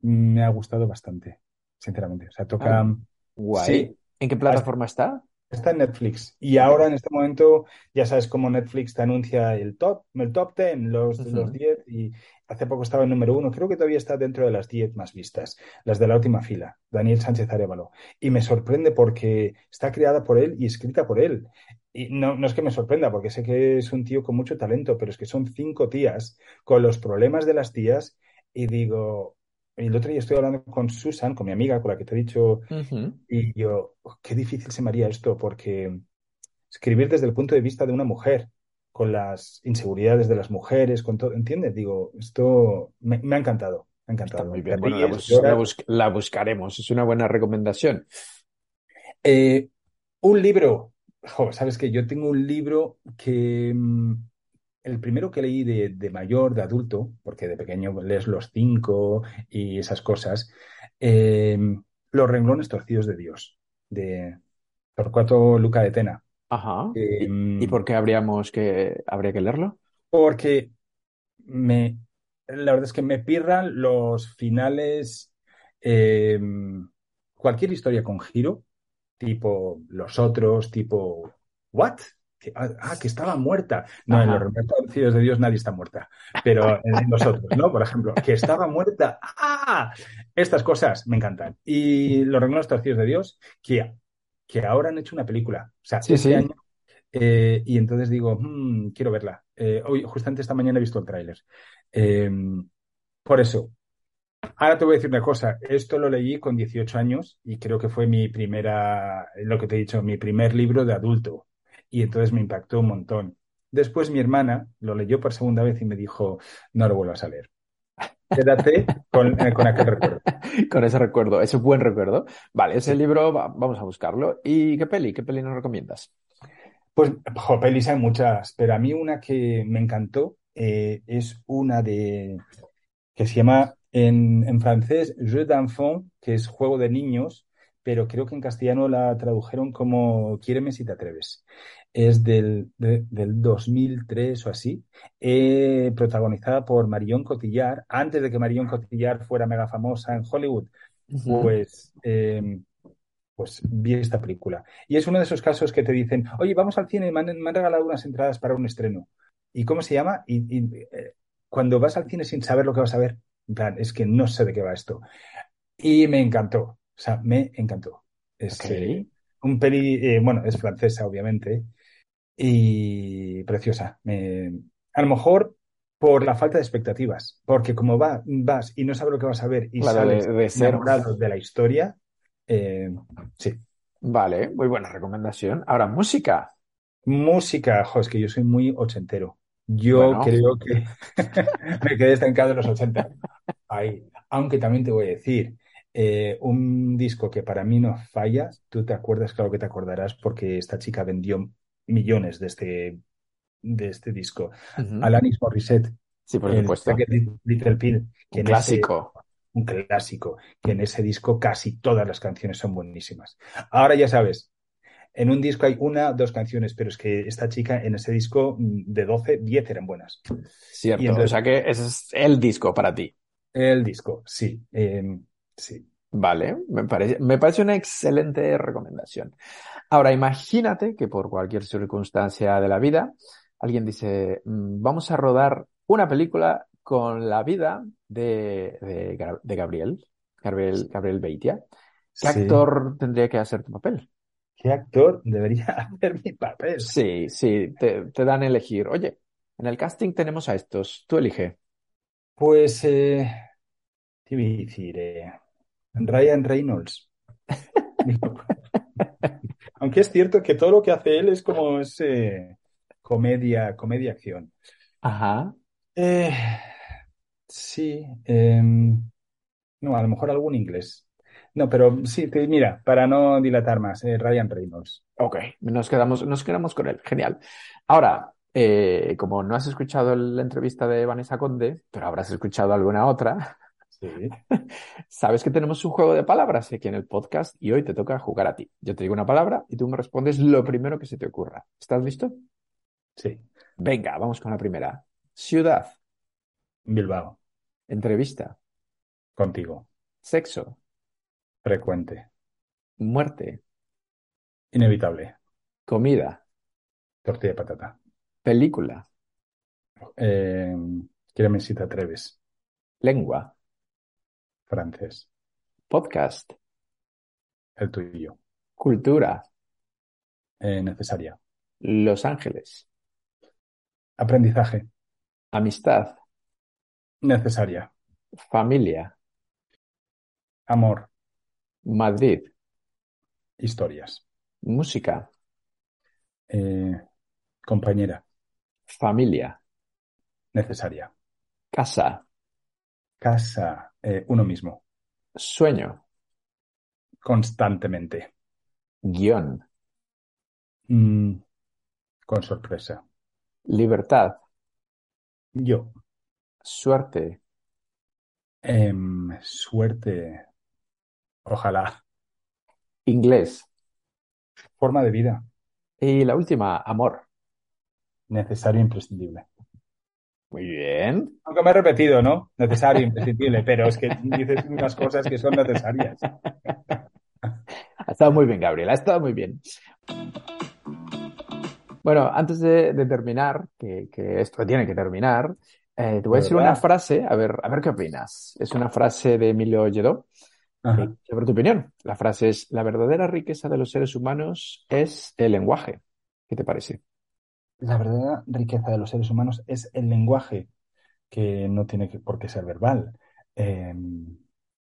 me ha gustado bastante, sinceramente. O sea, toca... Ah, guay. ¿En qué plataforma está? Está en Netflix. Y ahora en este momento, ya sabes cómo Netflix te anuncia el top, el top 10, los, los 10, y hace poco estaba en número uno. Creo que todavía está dentro de las 10 más vistas, las de la última fila, Daniel Sánchez Arevalo. Y me sorprende porque está creada por él y escrita por él. Y no, no es que me sorprenda, porque sé que es un tío con mucho talento, pero es que son cinco tías con los problemas de las tías y digo, el otro día estoy hablando con Susan, con mi amiga, con la que te he dicho, y yo, oh, qué difícil se me haría esto, porque escribir desde el punto de vista de una mujer, con las inseguridades de las mujeres, con todo, ¿entiendes? Digo, esto me, ha encantado, me ha encantado. muy bien, bueno, la, buscaremos, es una buena recomendación. Eh, un libro, sabes que yo tengo un libro que mm, el primero que leí de, mayor, de adulto, porque de pequeño lees los cinco y esas cosas, em, Los renglones torcidos de Dios, de Torcuato Luca de Tena. Ajá. ¿Y, em, por qué habríamos que, habría que leerlo? Porque me, la verdad es que me pirran los finales, em, cualquier historia con giro, tipo Los Otros, tipo ¿What? Que, ah, ah, que estaba muerta. No, en los retorcidos de Dios nadie está muerta, pero en nosotros, ¿no? Por ejemplo, que estaba muerta. ¡Ah! Estas cosas me encantan. Y los torcidos de Dios, que, que ahora han hecho una película. O sea, este año. Eh, y entonces digo, hmm, quiero verla. Eh, hoy, justamente esta mañana he visto el tráiler. Em, por eso, Ahora te voy a decir una cosa, esto lo leí con 18 años y creo que fue mi primera, lo que te he dicho, mi primer libro de adulto y entonces me impactó un montón. Después mi hermana lo leyó por segunda vez y me dijo, no lo vuelvas a leer. Quédate con, eh, con aquel recuerdo. con ese recuerdo, ese buen recuerdo. Vale, ese libro vamos a buscarlo. ¿Y qué peli? ¿Qué peli nos recomiendas? Pues, jo, pelis hay muchas, pero a mí una que me encantó eh, es una de que se llama en, en francés Jeu d'enfant, que es juego de niños, pero creo que en castellano la tradujeron como Quiéreme si te atreves es del, del 2003 o así, eh, protagonizada por Marion Cotillard. Antes de que Marion Cotillard fuera mega famosa en Hollywood, pues, em, pues vi esta película. Y es uno de esos casos que te dicen, oye, vamos al cine, me han, regalado unas entradas para un estreno. ¿Y cómo se llama? Y, eh, cuando vas al cine sin saber lo que vas a ver, en plan, es que no sé de qué va esto. Y me encantó, o sea, me encantó. Es eh, un peli, bueno, es francesa, obviamente, y preciosa. a lo mejor por la falta de expectativas, porque como va, vas y no sabes lo que vas a ver y sales de, ser... de la historia, eh, sí. Vale, muy buena recomendación. Ahora, música. Música, jo, es que yo soy muy ochentero. Yo creo que me quedé estancado en los ochenta. Ahí. Aunque también te voy a decir, eh, un disco que para mí no falla, tú te acuerdas, claro que te acordarás, porque esta chica vendió millones de este, de este disco. Alanis Morissette. Sí, por supuesto. Little Pill. un clásico. un clásico, que en ese disco casi todas las canciones son buenísimas. Ahora ya sabes, en un disco hay una, dos canciones, pero es que esta chica en ese disco mm, de 12, 10 eran buenas. Cierto, o sea que ese es el disco para ti. El disco, sí, em, sí. Vale, me parece, me parece una excelente recomendación. Ahora, imagínate que por cualquier circunstancia de la vida, alguien dice, mm, vamos a rodar una película con la vida de, de, Gabriel, Gabriel, Gabriel Beitia. ¿Qué actor tendría que hacer tu papel? ¿Qué actor debería hacer mi papel? Sí, sí, te, dan a elegir. Oye, en el casting tenemos a estos, tú elige. Pues, eh, ¿qué voy a decir? Eh, Ryan Reynolds. Aunque es cierto que todo lo que hace él es como ese comedia, comedia acción. Ajá. Eh, sí. Em, no, a lo mejor algún inglés. No, pero sí, mira, para no dilatar más, eh, Ryan Reynolds. Ok, nos quedamos, nos quedamos con él. Genial. Ahora, eh, como no has escuchado la entrevista de Vanessa Conde, pero habrás escuchado alguna otra, Sabes que tenemos un juego de palabras aquí en el podcast y hoy te toca jugar a ti. Yo te digo una palabra y tú me respondes lo primero que se te ocurra. ¿Estás listo? Sí. Venga, vamos con la primera. Ciudad. Bilbao. Entrevista. Contigo. Sexo. Frecuente. Muerte. Inevitable. Comida. Tortilla de patata. Película. Eh, si te atreves. Lengua. Francés. Podcast. El tuyo. Cultura. Eh, necesaria. Los Ángeles. Aprendizaje. Amistad. Necesaria. Familia. Amor. Madrid. Historias. Música. Eh, compañera. Familia. Necesaria. Casa. Casa. Eh, uno mismo. Sueño. Constantemente. Guión. Mm, con sorpresa. Libertad. Yo. Suerte. Em, suerte. Ojalá. Inglés. Forma de vida. Y la última, amor. Necesario e imprescindible. Muy bien. Aunque me he repetido, ¿no? Necesario, imprescindible, pero es que dices unas cosas que son necesarias. Ha estado muy bien, Gabriel, ha estado muy bien. Bueno, antes de, terminar, que, esto tiene que terminar, eh, te voy a decir una frase, a ver, a ver qué opinas. Es una frase de Emilio Lledó. Eh, sobre tu opinión. La frase es, la verdadera riqueza de los seres humanos es el lenguaje. ¿Qué te parece? La verdadera riqueza de los seres humanos es el lenguaje, que no tiene por qué ser verbal. Em,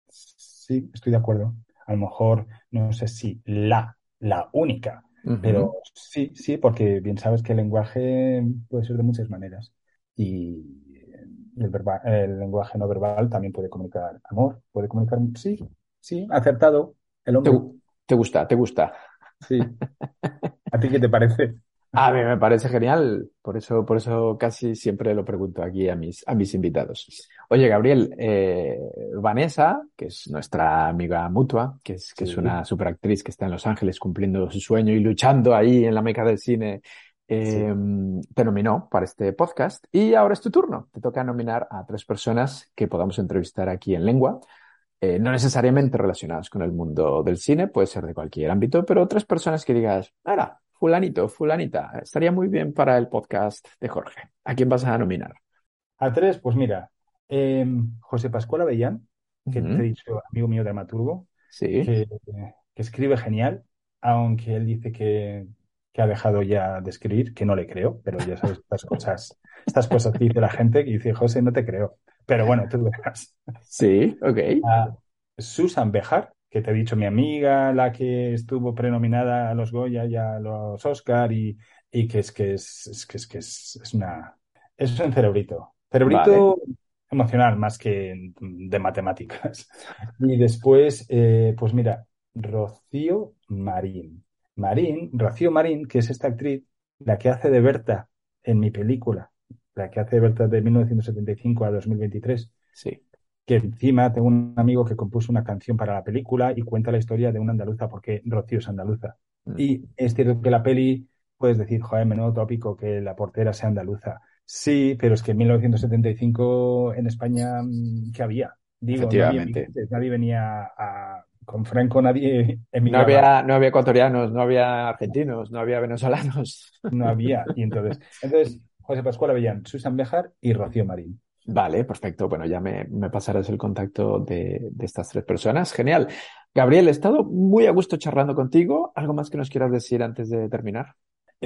sí, estoy de acuerdo. A lo mejor, no sé si la, la única, pero sí, sí, porque bien sabes que el lenguaje puede ser de muchas maneras. Y el, el lenguaje no verbal también puede comunicar amor, puede comunicar, sí, sí, acertado. El hombre. te gusta, te gusta. Sí. ¿A ti qué te parece? A mí me parece genial, por eso, por eso casi siempre lo pregunto aquí a mis, a mis invitados. Oye, Gabriel, eh, Vanessa, que es nuestra amiga mutua, que es, que es una superactriz que está en Los Ángeles cumpliendo su sueño y luchando ahí en la meca del cine, eh, te nominó para este podcast y ahora es tu turno. Te toca nominar a tres personas que podamos entrevistar aquí en lengua. Eh, no necesariamente relacionadas con el mundo del cine, puede ser de cualquier ámbito, pero tres personas que digas, ahora, fulanito, fulanita, estaría muy bien para el podcast de Jorge. ¿A quién vas a nominar? A tres, pues mira, em, José Pascual Avellán, que te he dicho, amigo mío dramaturgo, que, escribe genial, aunque él dice que, ha dejado ya de escribir, que no le creo, pero ya sabes estas cosas, estas cosas que dice la gente, que dice, José, no te creo. Pero bueno, tú verás. Sí, ok. Susan Bejar, que te he dicho mi amiga, la que estuvo prenominada a los Goya y a los Oscar y, que es que es, que es que es, una es un cerebrito. Cerebrito emocional más que de matemáticas. Y después, eh, pues mira, Rocío Marín. Marín, Rocío Marín, que es esta actriz, la que hace de Berta en mi película, la que hace de Berta de 1975 a 2023. Sí que encima tengo un amigo que compuso una canción para la película y cuenta la historia de una andaluza, porque Rocío es andaluza. Mm. Y es cierto que la peli, puedes decir, joder, menudo tópico que la portera sea andaluza. Sí, pero es que en 1975 en España, mm, ¿qué había? Digo, nadie, nadie, venía a, con Franco, nadie No había, no había ecuatorianos, no había argentinos, no había venezolanos. No había. Y entonces, entonces José Pascual Avellán, Susan Bejar y Rocío Marín. Vale, perfecto. Bueno, ya me, pasarás el contacto de, estas tres personas. Genial. Gabriel, he estado muy a gusto charlando contigo. ¿Algo más que nos quieras decir antes de terminar?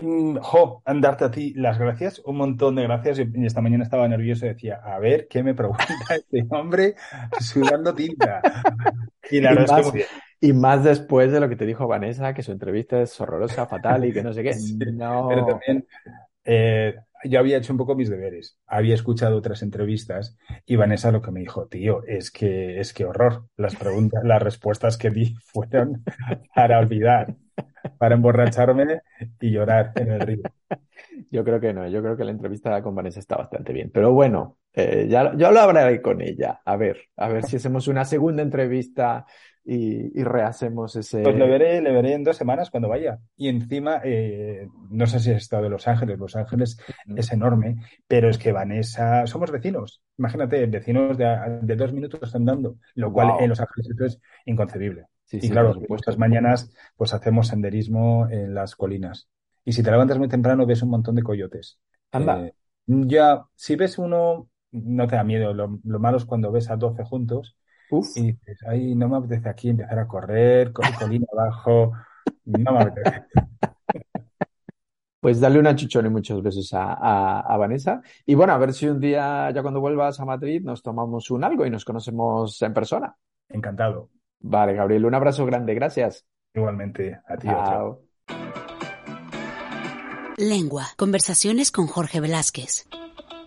Mm, jo, darte a ti las gracias, un montón de gracias. Y esta mañana estaba nervioso y decía, a ver, ¿qué me pregunta este hombre sudando tinta? Y la verdad es que y más después de lo que te dijo Vanessa, que su entrevista es horrorosa, fatal y que no sé qué. no. Pero también eh, yo había hecho un poco mis deberes, había escuchado otras entrevistas y Vanessa lo que me dijo, tío, es que es que horror. Las preguntas, las respuestas que di fueron para olvidar, para emborracharme y llorar en el río. Yo creo que no, yo creo que la entrevista con Vanessa está bastante bien. Pero bueno, eh, ya, yo lo hablaré con ella. A ver, a ver si hacemos una segunda entrevista y, rehacemos ese. Pues le veré, le veré en dos semanas cuando vaya. Y encima, eh, no sé si has estado de Los Ángeles, Los Ángeles es enorme, pero es que Vanessa, somos vecinos. Imagínate, vecinos de, dos minutos andando, lo cual en Los Ángeles es inconcebible. y claro, estas mañanas pues hacemos senderismo en las colinas. y si te levantas muy temprano ves un montón de coyotes. Anda. Eh, ya, si ves uno, no te da miedo. Lo, malo es cuando ves a 12 juntos y dices, ay, no me apetece aquí empezar a correr, con colina abajo, no me apetece. Pues dale una chuchón y muchos besos a, a, Vanessa. Y bueno, a ver si un día, ya cuando vuelvas a Madrid, nos tomamos un algo y nos conocemos en persona. Encantado. Vale, Gabriel, un abrazo grande, gracias. Igualmente, a ti. Lengua, conversaciones con Jorge Velázquez.